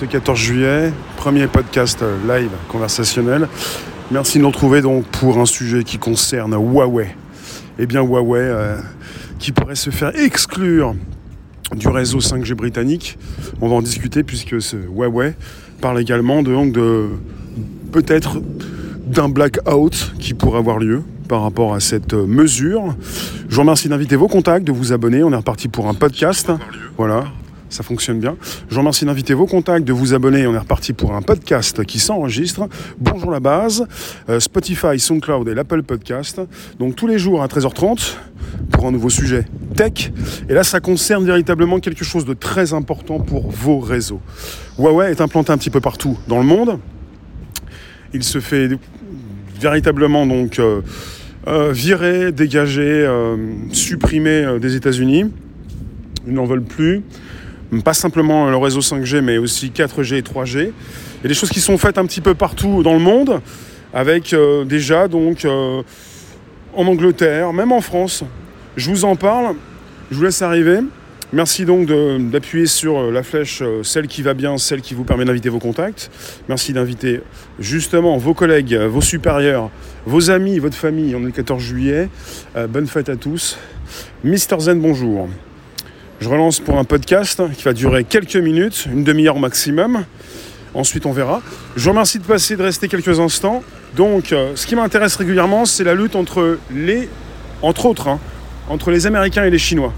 ce 14 juillet, premier podcast live conversationnel. Merci de nous retrouver donc pour un sujet qui concerne Huawei. Eh bien Huawei euh, qui pourrait se faire exclure du réseau 5G britannique. On va en discuter puisque ce Huawei parle également de, donc de peut-être d'un blackout qui pourrait avoir lieu par rapport à cette mesure. Je vous remercie d'inviter vos contacts, de vous abonner. On est reparti pour un podcast. Voilà, ça fonctionne bien. Je vous remercie d'inviter vos contacts, de vous abonner. On est reparti pour un podcast qui s'enregistre. Bonjour la base, euh, Spotify, SoundCloud et l'Apple Podcast. Donc tous les jours à 13h30 pour un nouveau sujet tech. Et là, ça concerne véritablement quelque chose de très important pour vos réseaux. Huawei est implanté un petit peu partout dans le monde. Il se fait véritablement donc euh, euh, virer, dégager, supprimer des États-Unis. Ils n'en veulent plus pas simplement le réseau 5G, mais aussi 4G et 3G. Il y a des choses qui sont faites un petit peu partout dans le monde, avec euh, déjà donc euh, en Angleterre, même en France. Je vous en parle, je vous laisse arriver. Merci donc d'appuyer sur euh, la flèche, celle qui va bien, celle qui vous permet d'inviter vos contacts. Merci d'inviter justement vos collègues, vos supérieurs, vos amis, votre famille. On est le 14 juillet. bonne fête à tous. Mister Zen, bonjour. Je relance pour un podcast qui va durer quelques minutes, une demi-heure maximum. Ensuite, on verra. Je vous remercie de passer, de rester quelques instants. Donc, euh, ce qui m'intéresse régulièrement, c'est la lutte entre les, entre autres, hein, entre les Américains et les Chinois.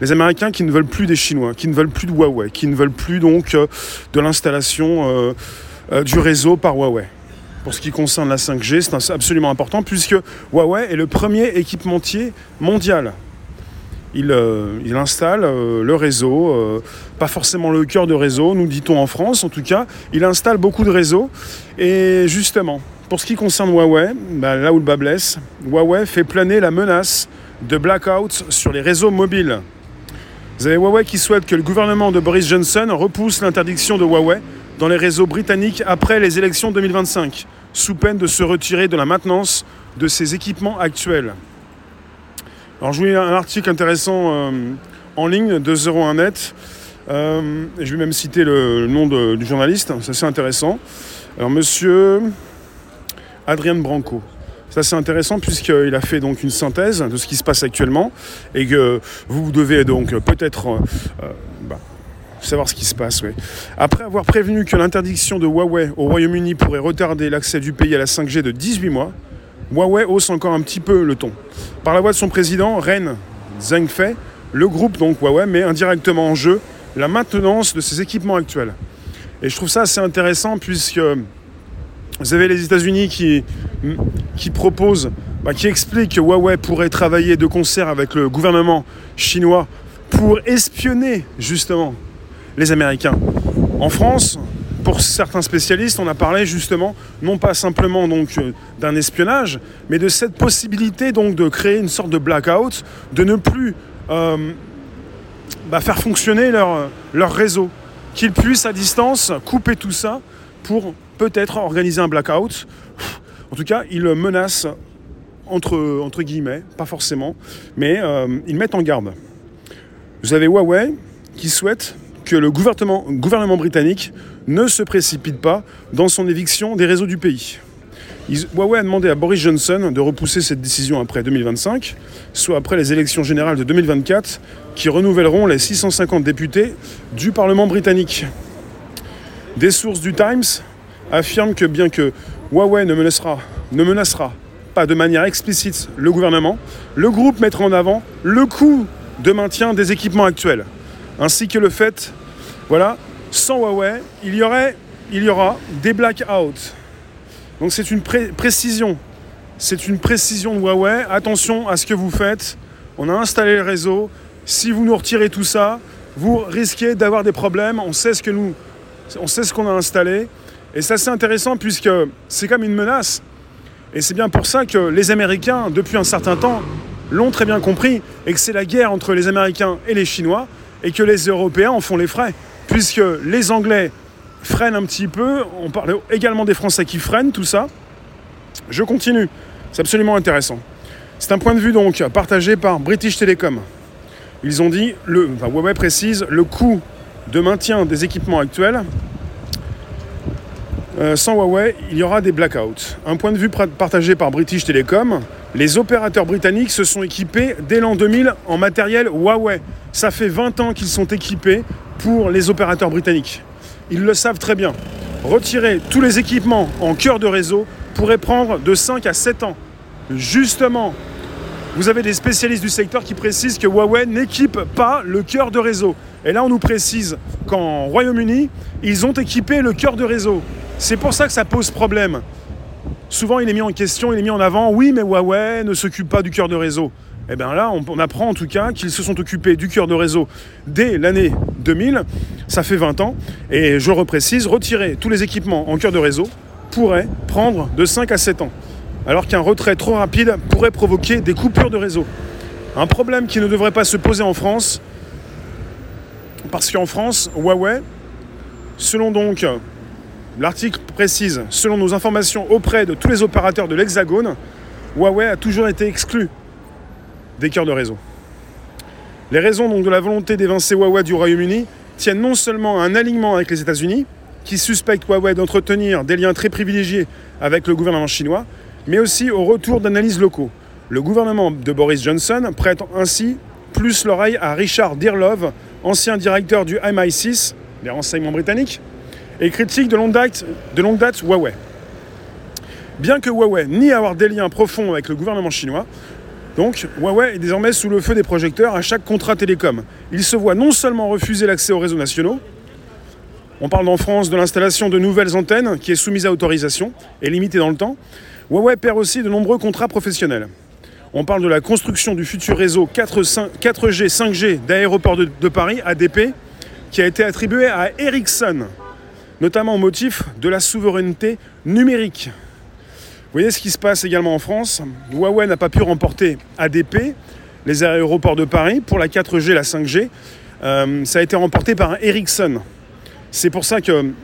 Les Américains qui ne veulent plus des Chinois, qui ne veulent plus de Huawei, qui ne veulent plus donc euh, de l'installation euh, du réseau par Huawei. Pour ce qui concerne la 5G, c'est absolument important puisque Huawei est le premier équipementier mondial euh, il, installe euh, le réseau, euh, pas forcément le cœur de réseau, nous dit-on en France en tout cas, il installe beaucoup de réseaux. Et justement, pour ce qui concerne Huawei, bah, là où le bas blesse, Huawei fait planer la menace de blackout sur les réseaux mobiles. Vous avez Huawei qui souhaite que le gouvernement de Boris Johnson repousse l'interdiction de Huawei dans les réseaux britanniques après les élections 2025, sous peine de se retirer de la maintenance de ses équipements actuels. Alors je vous lis un article intéressant euh, en ligne de 01net. Euh, je vais même citer le, nom du journaliste, c'est assez intéressant. Alors monsieur Adrien Branco. C'est assez intéressant puisqu'il a fait donc une synthèse de ce qui se passe actuellement et que vous devez donc peut-être euh, bah, savoir ce qui se passe. Après avoir prévenu que l'interdiction de Huawei au Royaume-Uni pourrait retarder l'accès du pays à la 5G de 18 mois, Huawei hausse encore un petit peu le ton. Par la voix de son président, Ren Zhengfei, le groupe donc Huawei met indirectement en jeu la maintenance de ses équipements actuels. Et je trouve ça assez intéressant puisque vous avez les États-Unis qui, proposent, bah, qui expliquent que Huawei pourrait travailler de concert avec le gouvernement chinois pour espionner justement les Américains. En France, pour certains spécialistes, on a parlé justement non pas simplement donc euh, d'un espionnage, mais de cette possibilité donc de créer une sorte de blackout, de ne plus euh, bah, faire fonctionner leur, leur réseau, qu'ils puissent à distance couper tout ça pour peut-être organiser un blackout. En tout cas, ils menacent entre, entre guillemets, pas forcément, mais euh, ils mettent en garde. Vous avez Huawei qui souhaite que le gouvernement, gouvernement britannique ne se précipite pas dans son éviction des réseaux du pays. Huawei a demandé à Boris Johnson de repousser cette décision après 2025, soit après les élections générales de 2024, qui renouvelleront les 650 députés du Parlement britannique. Des sources du Times affirment que bien que Huawei ne menacera, ne menacera pas de manière explicite le gouvernement, le groupe mettra en avant le coût de maintien des équipements actuels, ainsi que le fait voilà, sans Huawei, il y, aurait, il y aura des blackouts. Donc c'est une précision. C'est une précision de Huawei. Attention à ce que vous faites. On a installé le réseau. Si vous nous retirez tout ça, vous risquez d'avoir des problèmes. On sait ce que nous, on sait ce qu'on a installé. Et ça c'est intéressant puisque c'est comme une menace. Et c'est bien pour ça que les Américains, depuis un certain temps, l'ont très bien compris et que c'est la guerre entre les Américains et les Chinois et que les Européens en font les frais puisque les Anglais freinent un petit peu, on parle également des Français qui freinent, tout ça. Je continue, c'est absolument intéressant. C'est un point de vue donc partagé par British Telecom. Ils ont dit, le, Huawei précise, le coût de maintien des équipements actuels euh, sans Huawei, il y aura des blackouts. Un point de vue partagé par British Telecom, les opérateurs britanniques se sont équipés dès l'an 2000 en matériel Huawei. Ça fait 20 ans qu'ils sont équipés pour les opérateurs britanniques. Ils le savent très bien. Retirer tous les équipements en cœur de réseau pourrait prendre de 5 à 7 ans. Justement, vous avez des spécialistes du secteur qui précisent que Huawei n'équipe pas le cœur de réseau. Et là, on nous précise qu'en Royaume-Uni, ils ont équipé le cœur de réseau. C'est pour ça que ça pose problème. Souvent, il est mis en question, il est mis en avant, oui, mais Huawei ne s'occupe pas du cœur de réseau. Et eh bien là, on, apprend en tout cas qu'ils se sont occupés du cœur de réseau dès l'année 2000. Ça fait 20 ans. Et je reprécise, retirer tous les équipements en cœur de réseau pourrait prendre de 5 à 7 ans. Alors qu'un retrait trop rapide pourrait provoquer des coupures de réseau. Un problème qui ne devrait pas se poser en France. Parce qu'en France, Huawei, selon donc l'article précise, selon nos informations auprès de tous les opérateurs de l'Hexagone, Huawei a toujours été exclu des cœurs de réseau. Les raisons de la volonté d'évincer Huawei du Royaume-Uni tiennent non seulement à un alignement avec les États-Unis, qui suspectent Huawei d'entretenir des liens très privilégiés avec le gouvernement chinois, mais aussi au retour d'analyses locaux. Le gouvernement de Boris Johnson prête ainsi plus l'oreille à Richard Dearlove, ancien directeur du MI6, les renseignements britanniques, et critique de longue date, de longue date Huawei. Bien que Huawei nie avoir des liens profonds avec le gouvernement chinois, donc, Huawei est désormais sous le feu des projecteurs à chaque contrat télécom. Il se voit non seulement refuser l'accès aux réseaux nationaux, on parle en France de l'installation de nouvelles antennes qui est soumise à autorisation et limitée dans le temps. Huawei perd aussi de nombreux contrats professionnels. On parle de la construction du futur réseau 4, g 5G d'aéroport de, de, Paris, ADP, qui a été attribué à Ericsson, notamment au motif de la souveraineté numérique. Vous voyez ce qui se passe également en France? Huawei n'a pas pu remporter ADP, les aéroports de Paris, pour la 4G, la 5G. Euh, ça a été remporté par Ericsson. C'est pour ça qu'il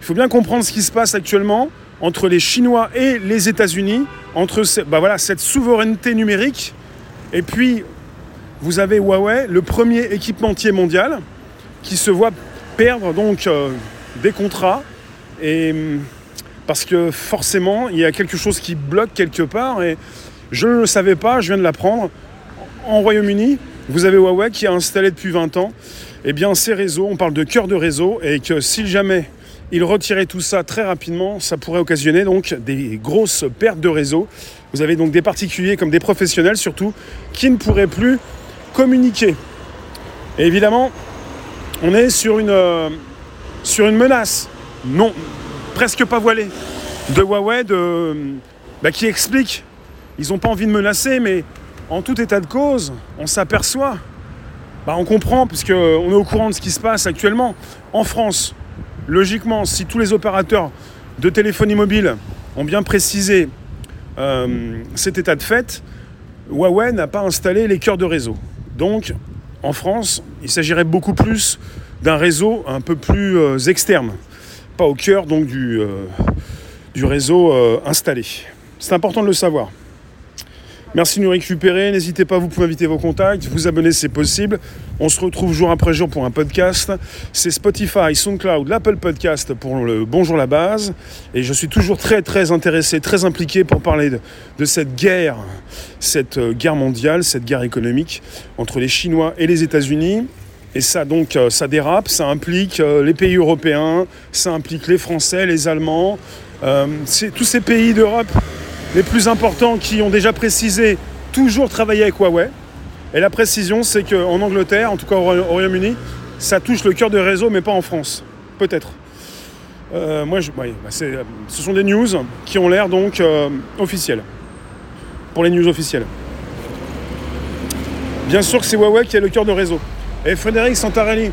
faut bien comprendre ce qui se passe actuellement entre les Chinois et les États-Unis, entre bah voilà, cette souveraineté numérique. Et puis, vous avez Huawei, le premier équipementier mondial, qui se voit perdre donc euh, des contrats. Et parce que forcément, il y a quelque chose qui bloque quelque part et je ne le savais pas, je viens de l'apprendre. En Royaume-Uni, vous avez Huawei qui a installé depuis 20 ans eh bien, ces réseaux, on parle de cœur de réseau, et que si jamais il retirait tout ça très rapidement, ça pourrait occasionner donc des grosses pertes de réseau. Vous avez donc des particuliers comme des professionnels surtout qui ne pourraient plus communiquer. Et évidemment, on est sur une, euh, sur une menace. Non, presque pas voilé de Huawei de, bah, qui explique, ils n'ont pas envie de menacer, mais en tout état de cause, on s'aperçoit, bah, on comprend, puisqu'on est au courant de ce qui se passe actuellement. En France, logiquement, si tous les opérateurs de téléphonie mobile ont bien précisé euh, cet état de fait, Huawei n'a pas installé les cœurs de réseau. Donc, en France, il s'agirait beaucoup plus d'un réseau un peu plus euh, externe pas au cœur donc du, euh, du réseau euh, installé. C'est important de le savoir. Merci de nous récupérer. N'hésitez pas, vous pouvez inviter vos contacts, vous abonner c'est possible. On se retrouve jour après jour pour un podcast. C'est Spotify, SoundCloud, l'Apple Podcast pour le Bonjour la base. Et je suis toujours très très intéressé, très impliqué pour parler de, de cette guerre, cette euh, guerre mondiale, cette guerre économique entre les Chinois et les États-Unis. Et ça, donc, euh, ça dérape, ça implique euh, les pays européens, ça implique les Français, les Allemands, euh, tous ces pays d'Europe les plus importants qui ont déjà précisé toujours travailler avec Huawei. Et la précision, c'est qu'en Angleterre, en tout cas au Royaume-Uni, ça touche le cœur de réseau, mais pas en France. Peut-être. moi, bah, ce sont des news qui ont l'air donc officielles. Pour les news officielles. Bien sûr que c'est Huawei qui est le cœur de réseau. Frédéric Santarelli,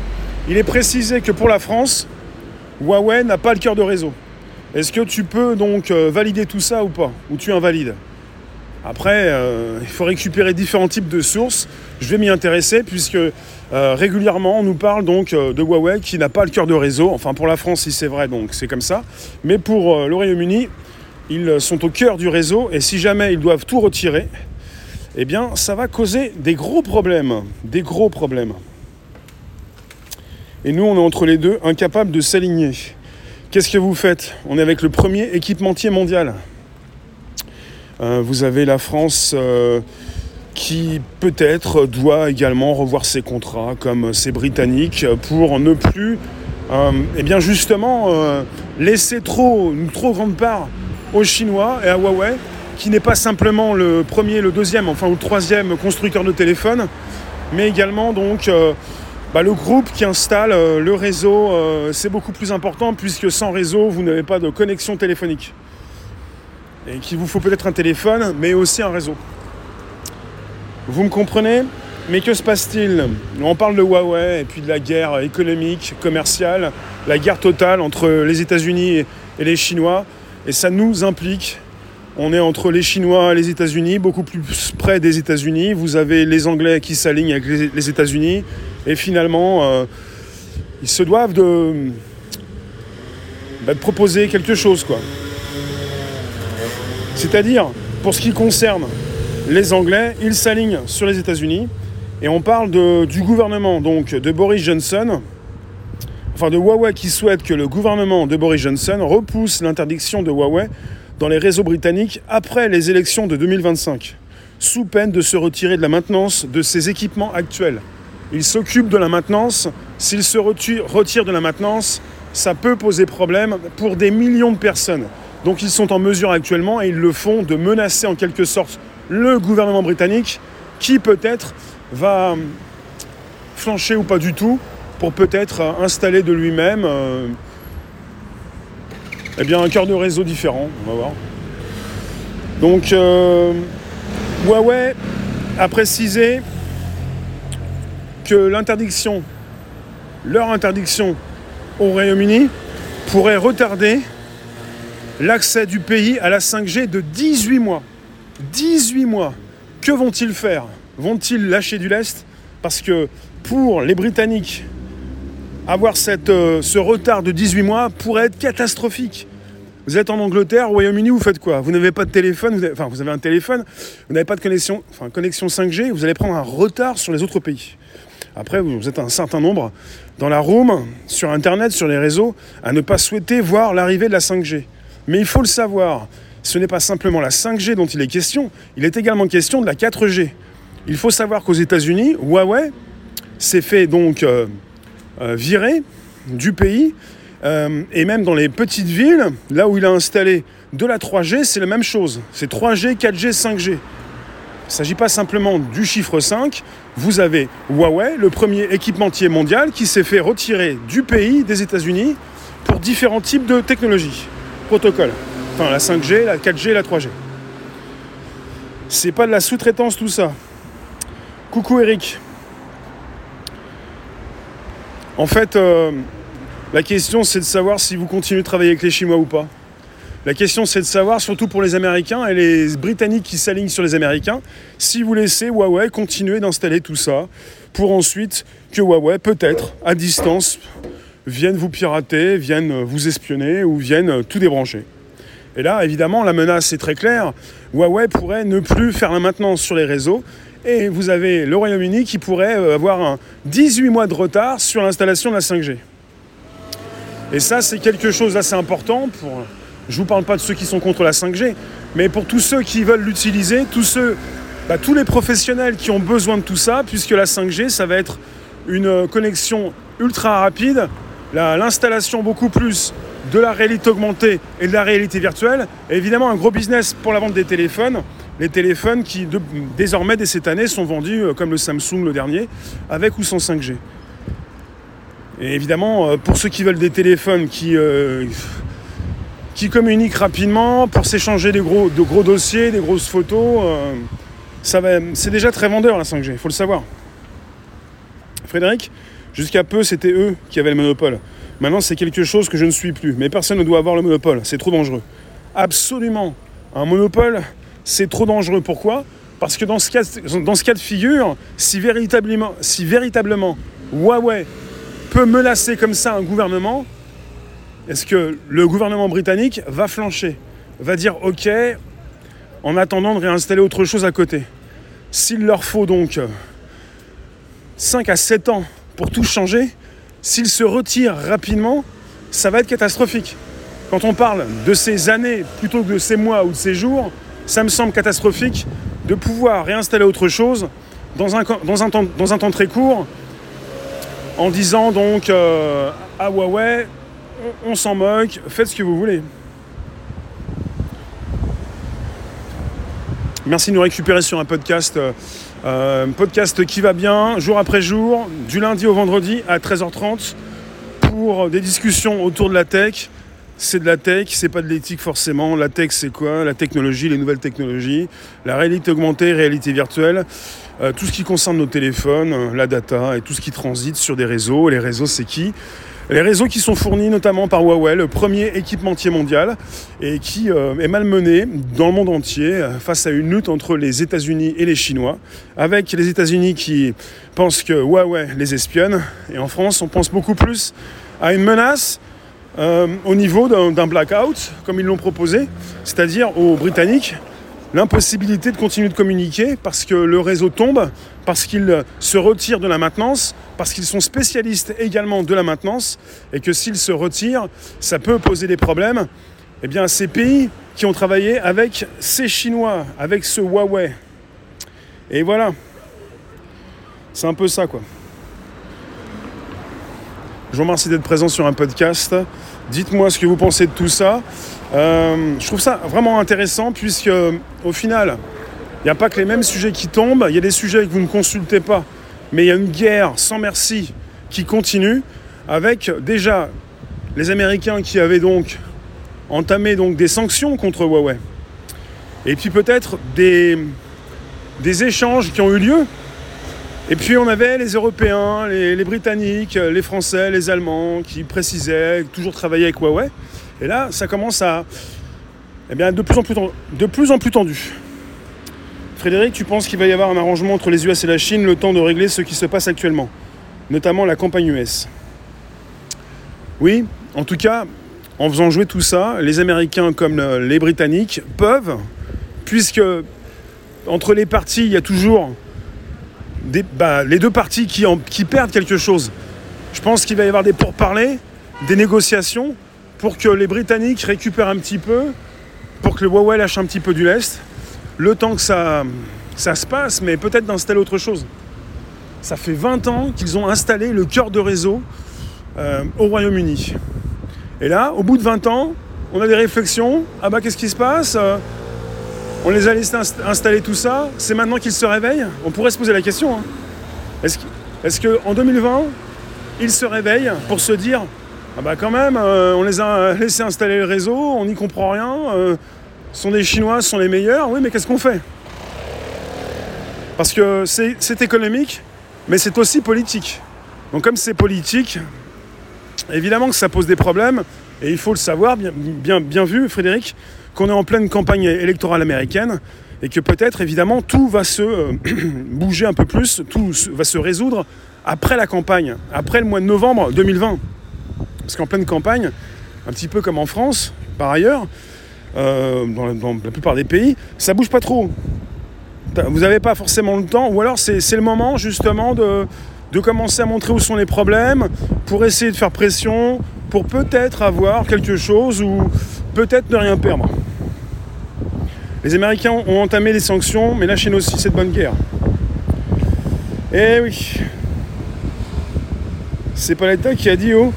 il est précisé que pour la France, Huawei n'a pas le cœur de réseau. Est-ce que tu peux donc euh, valider tout ça ou pas? Ou tu invalides Après, euh, il faut récupérer différents types de sources. Je vais m'y intéresser puisque euh, régulièrement on nous parle donc de Huawei qui n'a pas le cœur de réseau. Enfin pour la France, si c'est vrai, donc c'est comme ça. Mais pour le Royaume-Uni, ils sont au cœur du réseau et si jamais ils doivent tout retirer, eh bien ça va causer des gros problèmes. Des gros problèmes. Et nous, on est entre les deux, incapables de s'aligner. Qu'est-ce que vous faites? On est avec le premier équipementier mondial. Euh, vous avez la France euh, qui peut-être doit également revoir ses contrats comme ces Britanniques pour ne plus, euh, eh bien justement, laisser trop, une trop grande part aux Chinois et à Huawei, qui n'est pas simplement le premier, le deuxième, enfin ou le troisième constructeur de téléphone, mais également donc bah, le groupe qui installe le réseau, c'est beaucoup plus important puisque sans réseau, vous n'avez pas de connexion téléphonique et qu'il vous faut peut-être un téléphone, mais aussi un réseau. Vous me comprenez? Mais que se passe-t-il? On parle de Huawei et puis de la guerre économique, commerciale, la guerre totale entre les États-Unis et les Chinois, et ça nous implique. On est entre les Chinois et les États-Unis, beaucoup plus près des États-Unis. Vous avez les Anglais qui s'alignent avec les États-Unis, et finalement, euh, ils se doivent de, bah, proposer quelque chose. C'est-à-dire, pour ce qui concerne les Anglais, ils s'alignent sur les États-Unis. Et on parle du gouvernement, donc de Boris Johnson, enfin de Huawei qui souhaite que le gouvernement de Boris Johnson repousse l'interdiction de Huawei dans les réseaux britanniques après les élections de 2025, sous peine de se retirer de la maintenance de ses équipements actuels. Il s'occupe de la maintenance. S'il se retire de la maintenance, ça peut poser problème pour des millions de personnes. Donc ils sont en mesure actuellement, et ils le font, de menacer en quelque sorte le gouvernement britannique, qui peut-être va flancher ou pas du tout, pour peut-être installer de lui-même euh, eh bien, un cœur de réseau différent. On va voir. Donc euh, Huawei a précisé que l'interdiction, leur interdiction au Royaume-Uni pourrait retarder l'accès du pays à la 5G de 18 mois. 18 mois. Que vont-ils faire? Vont-ils lâcher du lest? Parce que pour les Britanniques, avoir euh, ce retard de 18 mois pourrait être catastrophique. Vous êtes en Angleterre, au Royaume-Uni, vous faites quoi? Vous n'avez pas de téléphone, vous avez, enfin vous avez un téléphone, vous n'avez pas de connexion, enfin, connexion 5G, vous allez prendre un retard sur les autres pays. Après, vous êtes un certain nombre dans la room, sur Internet, sur les réseaux, à ne pas souhaiter voir l'arrivée de la 5G. Mais il faut le savoir, ce n'est pas simplement la 5G dont il est question, il est également question de la 4G. Il faut savoir qu'aux États-Unis, Huawei s'est fait donc euh, euh, virer du pays, euh, et même dans les petites villes, là où il a installé de la 3G, c'est la même chose. C'est 3G, 4G, 5G. Il ne s'agit pas simplement du chiffre 5. Vous avez Huawei, le premier équipementier mondial, qui s'est fait retirer du pays, des États-Unis, pour différents types de technologies protocole. Enfin, la 5G, la 4G, la 3G. C'est pas de la sous-traitance tout ça. Coucou Eric. En fait, euh, la question c'est de savoir si vous continuez de travailler avec les Chinois ou pas. La question c'est de savoir, surtout pour les Américains et les Britanniques qui s'alignent sur les Américains, si vous laissez Huawei continuer d'installer tout ça pour ensuite que Huawei, peut-être, à distance, viennent vous pirater, viennent vous espionner ou viennent tout débrancher. Et là, évidemment, la menace est très claire. Huawei pourrait ne plus faire la maintenance sur les réseaux et vous avez le Royaume-Uni qui pourrait euh, avoir un 18 mois de retard sur l'installation de la 5G. Et ça, c'est quelque chose d'assez important pour. Je ne vous parle pas de ceux qui sont contre la 5G, mais pour tous ceux qui veulent l'utiliser, tous ceux, bah, tous les professionnels qui ont besoin de tout ça, puisque la 5G, ça va être une connexion ultra rapide l'installation beaucoup plus de la réalité augmentée et de la réalité virtuelle évidemment un gros business pour la vente des téléphones. Les téléphones qui désormais dès cette année sont vendus euh, comme le Samsung le dernier, avec ou sans 5G. Et évidemment, euh, pour ceux qui veulent des téléphones qui, euh, qui communiquent rapidement, pour s'échanger des gros, de gros dossiers, des grosses photos, c'est déjà très vendeur la 5G, il faut le savoir. Frédéric Jusqu'à peu, c'était eux qui avaient le monopole. Maintenant, c'est quelque chose que je ne suis plus. Mais personne ne doit avoir le monopole. C'est trop dangereux. Absolument. Un monopole, c'est trop dangereux. Pourquoi? Parce que dans ce, cas, de figure, si véritablement, si véritablement Huawei peut menacer comme ça un gouvernement, est-ce que le gouvernement britannique va flancher Va dire OK, en attendant de réinstaller autre chose à côté? S'il leur faut donc 5 à 7 ans pour tout changer, s'il se retire rapidement, ça va être catastrophique. Quand on parle de ces années plutôt que de ces mois ou de ces jours, ça me semble catastrophique de pouvoir réinstaller autre chose dans un, temps, très court en disant donc euh, à Huawei, on, on s'en moque, faites ce que vous voulez. Merci de nous récupérer sur un podcast, euh, podcast qui va bien, jour après jour, du lundi au vendredi à 13h30, pour des discussions autour de la tech. C'est de la tech, c'est pas de l'éthique forcément. La tech, c'est quoi? La technologie, les nouvelles technologies, la réalité augmentée, réalité virtuelle, euh, tout ce qui concerne nos téléphones, euh, la data et tout ce qui transite sur des réseaux. Les réseaux, c'est qui? Les réseaux qui sont fournis notamment par Huawei, le premier équipementier mondial, et qui euh, est malmené dans le monde entier face à une lutte entre les États-Unis et les Chinois, avec les États-Unis qui pensent que Huawei les espionne, et en France on pense beaucoup plus à une menace euh, au niveau d'un blackout, comme ils l'ont proposé, c'est-à-dire aux Britanniques l'impossibilité de continuer de communiquer parce que le réseau tombe, parce qu'ils se retirent de la maintenance, parce qu'ils sont spécialistes également de la maintenance, et que s'ils se retirent, ça peut poser des problèmes eh bien, ces pays qui ont travaillé avec ces Chinois, avec ce Huawei. Et voilà. C'est un peu ça, quoi. Je vous remercie d'être présent sur un podcast. Dites-moi ce que vous pensez de tout ça. Euh, je trouve ça vraiment intéressant puisque au final, il n'y a pas que les mêmes sujets qui tombent, il y a des sujets que vous ne consultez pas, mais il y a une guerre sans merci qui continue avec déjà les Américains qui avaient donc entamé des sanctions contre Huawei. Et puis peut-être des échanges qui ont eu lieu. Et puis on avait les Européens, les, Britanniques, les Français, les Allemands qui précisaient toujours travailler avec Huawei. Et là, ça commence à eh bien, de, plus en plus de plus en plus tendu. Frédéric, tu penses qu'il va y avoir un arrangement entre les US et la Chine le temps de régler ce qui se passe actuellement, notamment la campagne US Oui, en tout cas, en faisant jouer tout ça, les Américains comme les Britanniques peuvent, puisque entre les partis, il y a toujours bah, les deux parties qui, en, qui perdent quelque chose. Je pense qu'il va y avoir des pourparlers, des négociations, pour que les Britanniques récupèrent un petit peu, pour que le Huawei lâche un petit peu du lest, le temps que ça, se passe, mais peut-être d'installer autre chose. Ça fait 20 ans qu'ils ont installé le cœur de réseau euh, au Royaume-Uni. Et là, au bout de 20 ans, on a des réflexions. Ah bah qu'est-ce qui se passe? On les a laissés installer tout ça. C'est maintenant qu'ils se réveillent On pourrait se poser la question. Hein. Est-ce qu'en 2020, ils se réveillent pour se dire ah bah quand même, euh, on les a laissé installer le réseau, on n'y comprend rien. Euh, sont des Chinois, sont les meilleurs. Oui, mais qu'est-ce qu'on fait? Parce que c'est économique, mais c'est aussi politique. Donc comme c'est politique, évidemment que ça pose des problèmes. Et il faut le savoir, bien vu, Frédéric, qu'on est en pleine campagne électorale américaine et que peut-être, évidemment, tout va se euh, bouger un peu plus, tout va se résoudre après la campagne, après le mois de novembre 2020. Parce qu'en pleine campagne, un petit peu comme en France, par ailleurs, euh, dans, la plupart des pays, ça bouge pas trop. Vous n'avez pas forcément le temps, ou alors c'est le moment justement de, de commencer à montrer où sont les problèmes, pour essayer de faire pression, pour peut-être avoir quelque chose ou peut-être ne rien perdre. Les Américains ont entamé des sanctions, mais la Chine aussi, c'est de bonne guerre. Eh oui. C'est pas l'État qui a dit oh,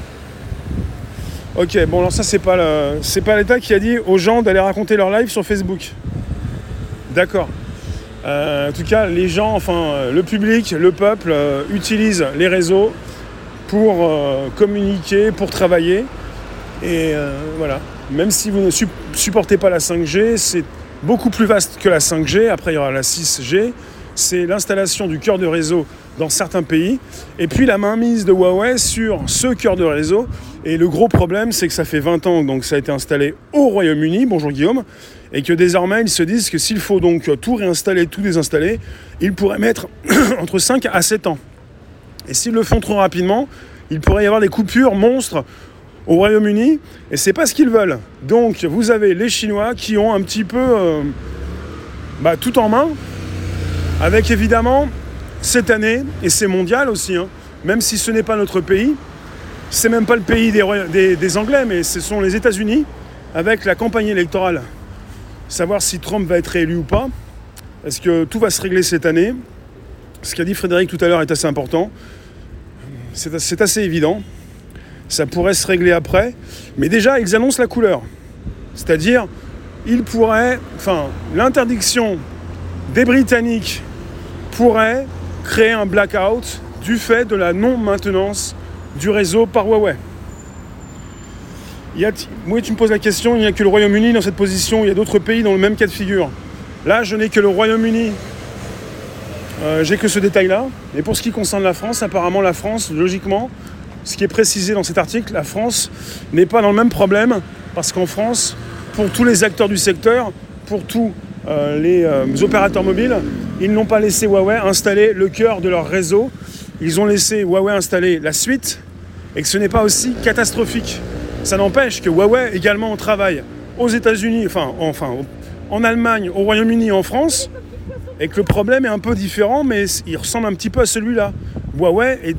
Ok, bon alors ça c'est pas pas l'État qui a dit aux gens d'aller raconter leur live sur Facebook. D'accord. Euh, en tout cas, les gens, enfin le public, le peuple euh, utilise les réseaux pour euh, communiquer, pour travailler. Et euh, voilà. Même si vous ne su supportez pas la 5G, c'est beaucoup plus vaste que la 5G. Après, il y aura la 6G. C'est l'installation du cœur de réseau dans certains pays. Et puis la mainmise de Huawei sur ce cœur de réseau et le gros problème, c'est que ça fait 20 ans donc ça a été installé au Royaume-Uni, bonjour Guillaume, et que désormais ils se disent que s'il faut donc tout réinstaller, tout désinstaller, ils pourraient mettre entre 5 à 7 ans. Et s'ils le font trop rapidement, il pourrait y avoir des coupures monstres au Royaume-Uni, et c'est pas ce qu'ils veulent. Donc vous avez les Chinois qui ont un petit peu euh, bah, tout en main, avec évidemment cette année, et c'est mondial aussi, hein, même si ce n'est pas notre pays, c'est même pas le pays des, Anglais, mais ce sont les États-Unis avec la campagne électorale. Savoir si Trump va être réélu ou pas. Est-ce que tout va se régler cette année? Ce qu'a dit Frédéric tout à l'heure est assez important. C'est assez évident. Ça pourrait se régler après. Mais déjà, ils annoncent la couleur. C'est-à-dire, ils pourraient. Enfin, l'interdiction des Britanniques pourrait créer un blackout du fait de la non-maintenance du réseau par Huawei. Il y oui, tu me poses la question, il n'y a que le Royaume-Uni dans cette position, il y a d'autres pays dans le même cas de figure. Là, je n'ai que le Royaume-Uni. Euh, j'ai que ce détail-là. Et pour ce qui concerne la France, apparemment la France, logiquement, ce qui est précisé dans cet article, la France n'est pas dans le même problème, parce qu'en France, pour tous les acteurs du secteur, pour tous euh, les euh, opérateurs mobiles, ils n'ont pas laissé Huawei installer le cœur de leur réseau. Ils ont laissé Huawei installer la suite, et que ce n'est pas aussi catastrophique. Ça n'empêche que Huawei également travaille aux États-Unis, enfin, enfin en Allemagne, au Royaume-Uni, en France, et que le problème est un peu différent, mais il ressemble un petit peu à celui-là. Huawei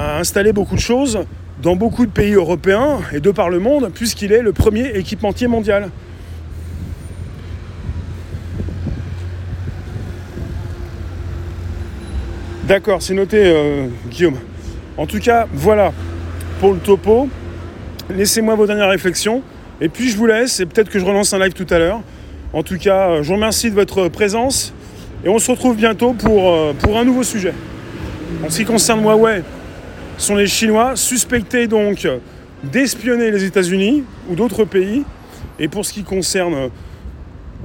a installé beaucoup de choses dans beaucoup de pays européens et de par le monde, puisqu'il est le premier équipementier mondial. D'accord, c'est noté, euh, Guillaume. En tout cas, voilà pour le topo. Laissez-moi vos dernières réflexions. Et puis je vous laisse, et peut-être que je relance un live tout à l'heure. En tout cas, euh, je vous remercie de votre présence. Et on se retrouve bientôt pour, euh, pour un nouveau sujet. En ce qui concerne Huawei, sont les Chinois suspectés donc d'espionner les États-Unis ou d'autres pays. Et pour ce qui concerne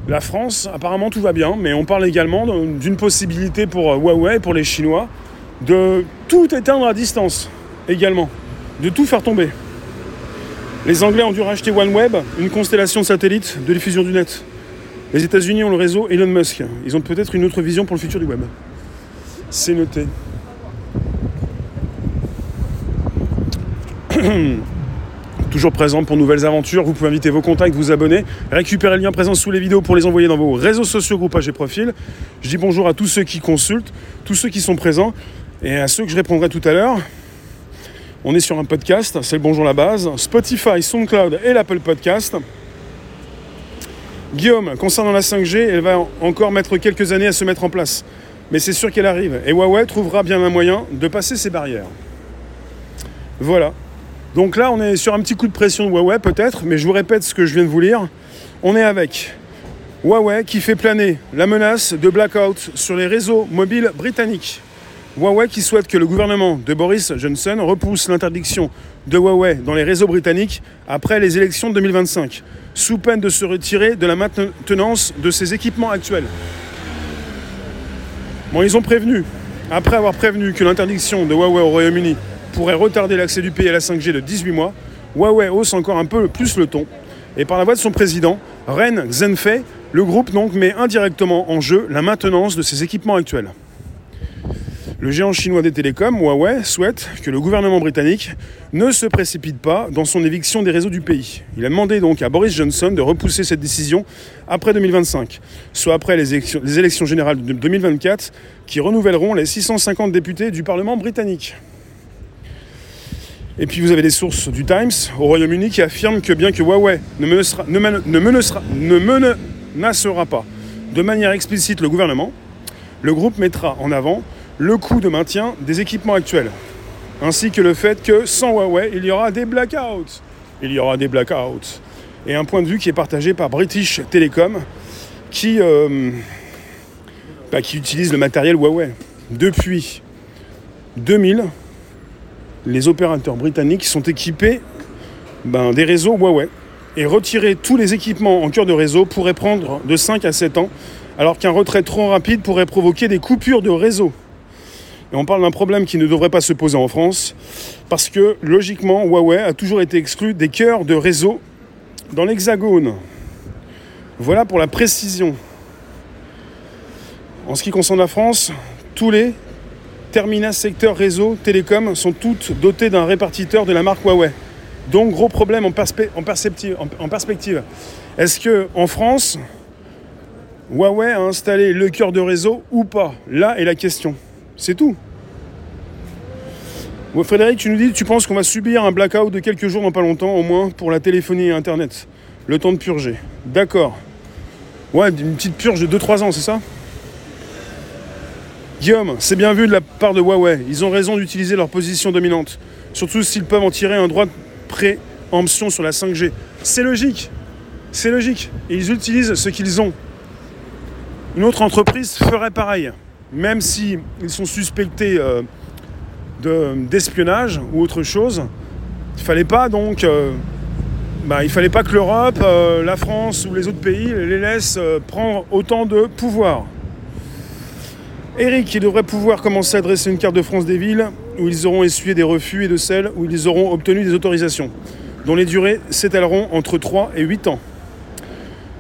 la France, apparemment tout va bien, mais on parle également d'une possibilité pour Huawei, pour les Chinois, de tout éteindre à distance également, de tout faire tomber. Les Anglais ont dû racheter OneWeb, une constellation de satellites de diffusion du net. Les États-Unis ont le réseau Elon Musk. Ils ont peut-être une autre vision pour le futur du web. C'est noté. toujours présent pour nouvelles aventures. Vous pouvez inviter vos contacts, vous abonner, récupérer le lien présent sous les vidéos pour les envoyer dans vos réseaux sociaux, groupages et profils. Je dis bonjour à tous ceux qui consultent, tous ceux qui sont présents et à ceux que je répondrai tout à l'heure. On est sur un podcast, c'est le bonjour la base. Spotify, SoundCloud et l'Apple Podcast. Guillaume, concernant la 5G, elle va encore mettre quelques années à se mettre en place. Mais c'est sûr qu'elle arrive. Et Huawei trouvera bien un moyen de passer ces barrières. Voilà. Donc là, on est sur un petit coup de pression de Huawei peut-être, mais je vous répète ce que je viens de vous lire. On est avec Huawei qui fait planer la menace de blackout sur les réseaux mobiles britanniques. Huawei qui souhaite que le gouvernement de Boris Johnson repousse l'interdiction de Huawei dans les réseaux britanniques après les élections de 2025, sous peine de se retirer de la maintenance de ses équipements actuels. Bon, ils ont prévenu, après avoir prévenu que l'interdiction de Huawei au Royaume-Uni pourrait retarder l'accès du pays à la 5G de 18 mois, Huawei hausse encore un peu plus le ton. Et par la voix de son président, Ren Zhenfei, le groupe donc met indirectement en jeu la maintenance de ses équipements actuels. Le géant chinois des télécoms, Huawei, souhaite que le gouvernement britannique ne se précipite pas dans son éviction des réseaux du pays. Il a demandé donc à Boris Johnson de repousser cette décision après 2025, soit après les élections générales de 2024 qui renouvelleront les 650 députés du Parlement britannique. Et puis vous avez des sources du Times au Royaume-Uni qui affirment que bien que Huawei ne menacera, ne, ne pas de manière explicite le gouvernement, le groupe mettra en avant le coût de maintien des équipements actuels, ainsi que le fait que sans Huawei, il y aura des blackouts. Il y aura des blackouts. Et un point de vue qui est partagé par British Telecom, qui, euh, bah, qui utilise le matériel Huawei. Depuis 2000, les opérateurs britanniques sont équipés ben, des réseaux Huawei. Et retirer tous les équipements en cœur de réseau pourrait prendre de 5 à 7 ans, alors qu'un retrait trop rapide pourrait provoquer des coupures de réseau. Et on parle d'un problème qui ne devrait pas se poser en France, parce que logiquement, Huawei a toujours été exclu des cœurs de réseau dans l'Hexagone. Voilà pour la précision. En ce qui concerne la France, tous les terminal secteur réseau télécom sont toutes dotées d'un répartiteur de la marque Huawei. Donc gros problème en, en, en perspective. Est-ce que en France, Huawei a installé le cœur de réseau ou pas? Là est la question. C'est tout. Frédéric, tu nous dis, tu penses qu'on va subir un blackout de quelques jours dans pas longtemps, au moins pour la téléphonie et Internet? Le temps de purger. D'accord. Ouais, une petite purge de 2-3 ans, c'est ça? Guillaume, c'est bien vu de la part de Huawei. Ils ont raison d'utiliser leur position dominante. Surtout s'ils peuvent en tirer un droit de préemption sur la 5G. C'est logique. C'est logique. Et ils utilisent ce qu'ils ont. Une autre entreprise ferait pareil. Même s'ils sont suspectés euh, d'espionnage ou autre chose, il fallait. Euh, bah, fallait pas que l'Europe, euh, la France ou les autres pays les laissent prendre autant de pouvoir. Eric, il devrait pouvoir commencer à dresser une carte de France des villes où ils auront essuyé des refus et de celles où ils auront obtenu des autorisations, dont les durées s'étaleront entre 3 et 8 ans.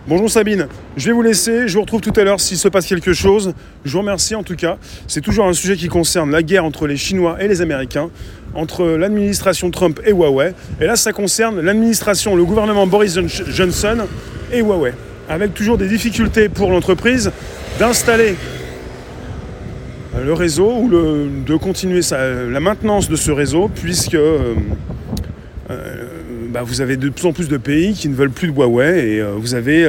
Bonjour Sabine, je vais vous laisser, je vous retrouve tout à l'heure s'il se passe quelque chose. Je vous remercie en tout cas. C'est toujours un sujet qui concerne la guerre entre les Chinois et les Américains, entre l'administration Trump et Huawei. Et là, ça concerne l'administration, le gouvernement Boris Johnson et Huawei, avec toujours des difficultés pour l'entreprise d'installer le réseau ou de continuer la maintenance de ce réseau puisque euh, euh, bah, vous avez de plus en plus de pays qui ne veulent plus de Huawei et euh, vous avez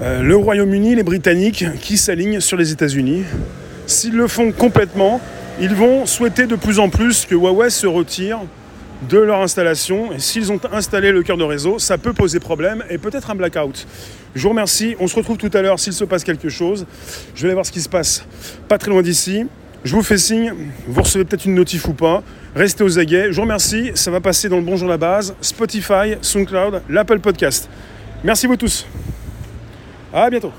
le Royaume-Uni, les Britanniques qui s'alignent sur les États-Unis. S'ils le font complètement, ils vont souhaiter de plus en plus que Huawei se retire de leur installation. Et s'ils ont installé le cœur de réseau, ça peut poser problème et peut-être un blackout. Je vous remercie. On se retrouve tout à l'heure s'il se passe quelque chose. Je vais aller voir ce qui se passe pas très loin d'ici. Je vous fais signe. Vous recevez peut-être une notif ou pas. Restez aux aguets. Je vous remercie. Ça va passer dans le Bonjour la base, Spotify, SoundCloud, l'Apple Podcast. Merci vous tous. À bientôt.